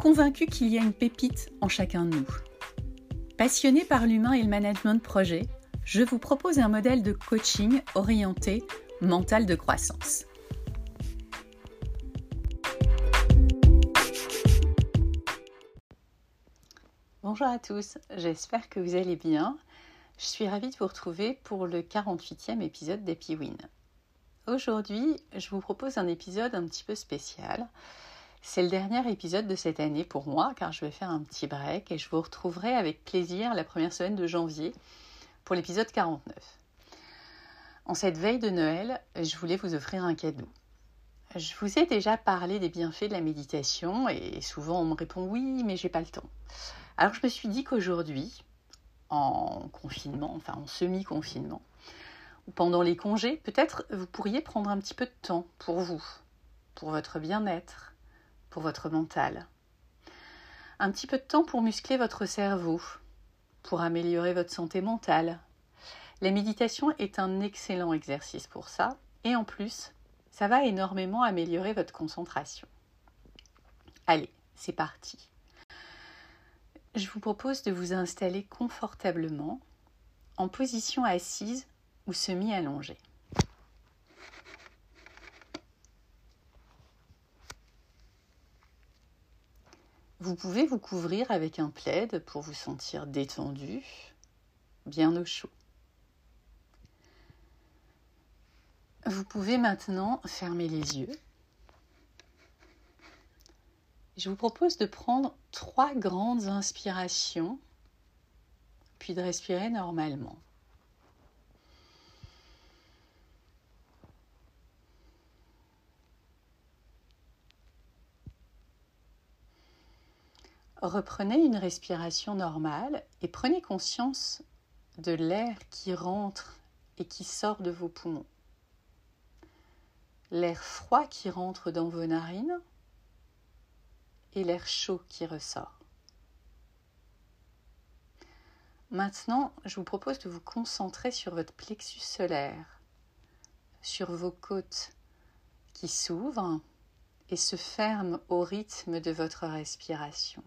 convaincu qu'il y a une pépite en chacun de nous. Passionné par l'humain et le management de projet, je vous propose un modèle de coaching orienté mental de croissance. Bonjour à tous, j'espère que vous allez bien. Je suis ravie de vous retrouver pour le 48e épisode d'Happy Win. Aujourd'hui, je vous propose un épisode un petit peu spécial c'est le dernier épisode de cette année pour moi car je vais faire un petit break et je vous retrouverai avec plaisir la première semaine de janvier pour l'épisode 49. En cette veille de Noël, je voulais vous offrir un cadeau. Je vous ai déjà parlé des bienfaits de la méditation et souvent on me répond oui mais j'ai pas le temps. Alors je me suis dit qu'aujourd'hui, en confinement, enfin en semi-confinement, ou pendant les congés, peut-être vous pourriez prendre un petit peu de temps pour vous, pour votre bien-être, pour votre mental. Un petit peu de temps pour muscler votre cerveau, pour améliorer votre santé mentale. La méditation est un excellent exercice pour ça, et en plus, ça va énormément améliorer votre concentration. Allez, c'est parti. Je vous propose de vous installer confortablement en position assise ou semi-allongée. Vous pouvez vous couvrir avec un plaid pour vous sentir détendu, bien au chaud. Vous pouvez maintenant fermer les yeux. Je vous propose de prendre trois grandes inspirations, puis de respirer normalement. Reprenez une respiration normale et prenez conscience de l'air qui rentre et qui sort de vos poumons. L'air froid qui rentre dans vos narines et l'air chaud qui ressort. Maintenant, je vous propose de vous concentrer sur votre plexus solaire, sur vos côtes qui s'ouvrent et se ferment au rythme de votre respiration.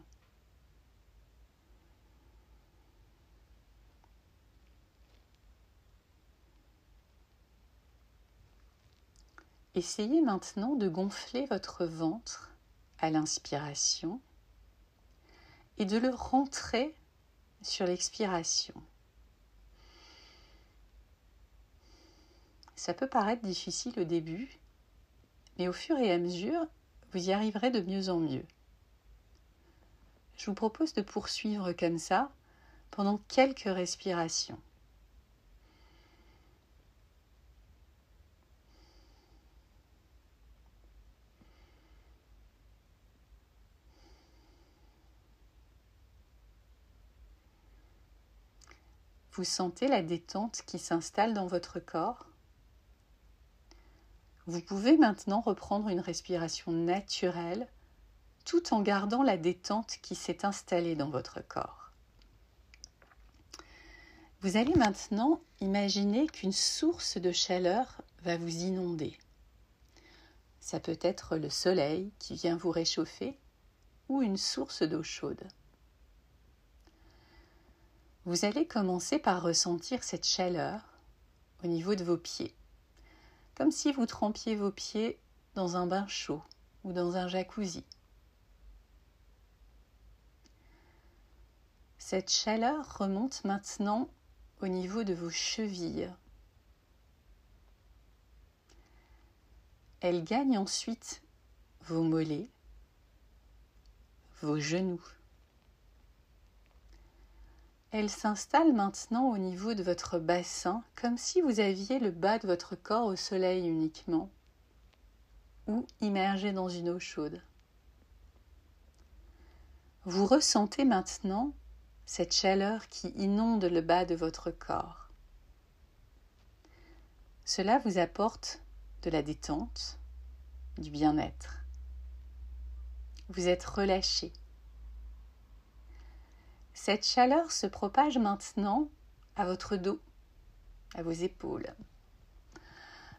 Essayez maintenant de gonfler votre ventre à l'inspiration et de le rentrer sur l'expiration. Ça peut paraître difficile au début, mais au fur et à mesure, vous y arriverez de mieux en mieux. Je vous propose de poursuivre comme ça pendant quelques respirations. Vous sentez la détente qui s'installe dans votre corps? Vous pouvez maintenant reprendre une respiration naturelle tout en gardant la détente qui s'est installée dans votre corps. Vous allez maintenant imaginer qu'une source de chaleur va vous inonder. Ça peut être le soleil qui vient vous réchauffer ou une source d'eau chaude. Vous allez commencer par ressentir cette chaleur au niveau de vos pieds, comme si vous trempiez vos pieds dans un bain chaud ou dans un jacuzzi. Cette chaleur remonte maintenant au niveau de vos chevilles. Elle gagne ensuite vos mollets, vos genoux. Elle s'installe maintenant au niveau de votre bassin, comme si vous aviez le bas de votre corps au soleil uniquement, ou immergé dans une eau chaude. Vous ressentez maintenant cette chaleur qui inonde le bas de votre corps. Cela vous apporte de la détente, du bien-être. Vous êtes relâché. Cette chaleur se propage maintenant à votre dos, à vos épaules.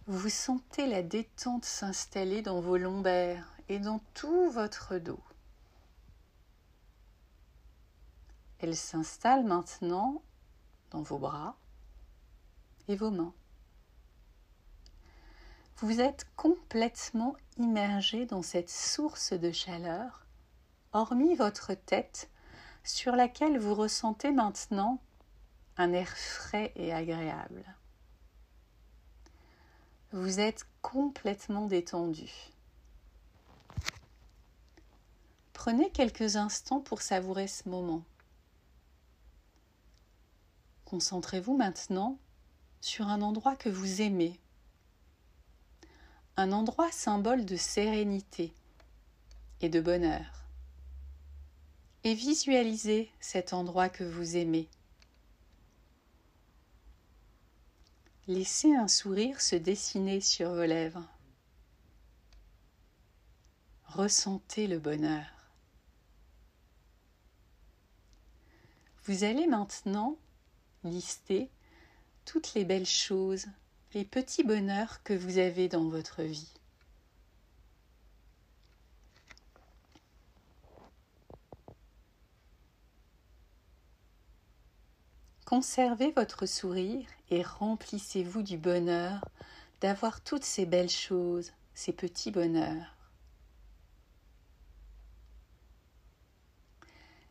Vous sentez la détente s'installer dans vos lombaires et dans tout votre dos. Elle s'installe maintenant dans vos bras et vos mains. Vous êtes complètement immergé dans cette source de chaleur, hormis votre tête sur laquelle vous ressentez maintenant un air frais et agréable. Vous êtes complètement détendu. Prenez quelques instants pour savourer ce moment. Concentrez-vous maintenant sur un endroit que vous aimez, un endroit symbole de sérénité et de bonheur. Et visualisez cet endroit que vous aimez. Laissez un sourire se dessiner sur vos lèvres. Ressentez le bonheur. Vous allez maintenant lister toutes les belles choses les petits bonheurs que vous avez dans votre vie. Conservez votre sourire et remplissez-vous du bonheur d'avoir toutes ces belles choses, ces petits bonheurs.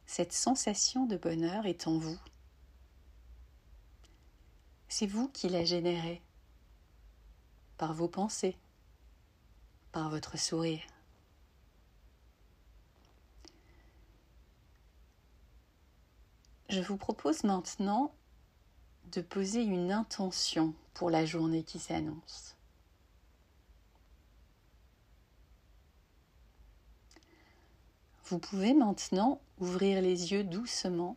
Cette sensation de bonheur est en vous. C'est vous qui la générez par vos pensées, par votre sourire. Je vous propose maintenant de poser une intention pour la journée qui s'annonce. Vous pouvez maintenant ouvrir les yeux doucement,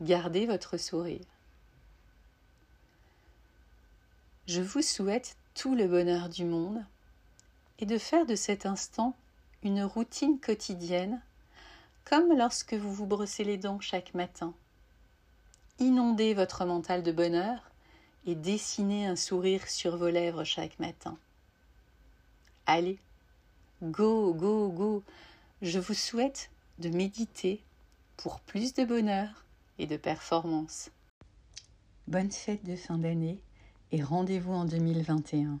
garder votre sourire. Je vous souhaite tout le bonheur du monde et de faire de cet instant une routine quotidienne comme lorsque vous vous brossez les dents chaque matin. Inondez votre mental de bonheur et dessinez un sourire sur vos lèvres chaque matin. Allez, go, go, go. Je vous souhaite de méditer pour plus de bonheur et de performance. Bonne fête de fin d'année et rendez-vous en 2021.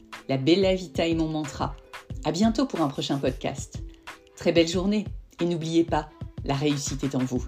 la bella vita est mon mantra. À bientôt pour un prochain podcast. Très belle journée et n'oubliez pas, la réussite est en vous.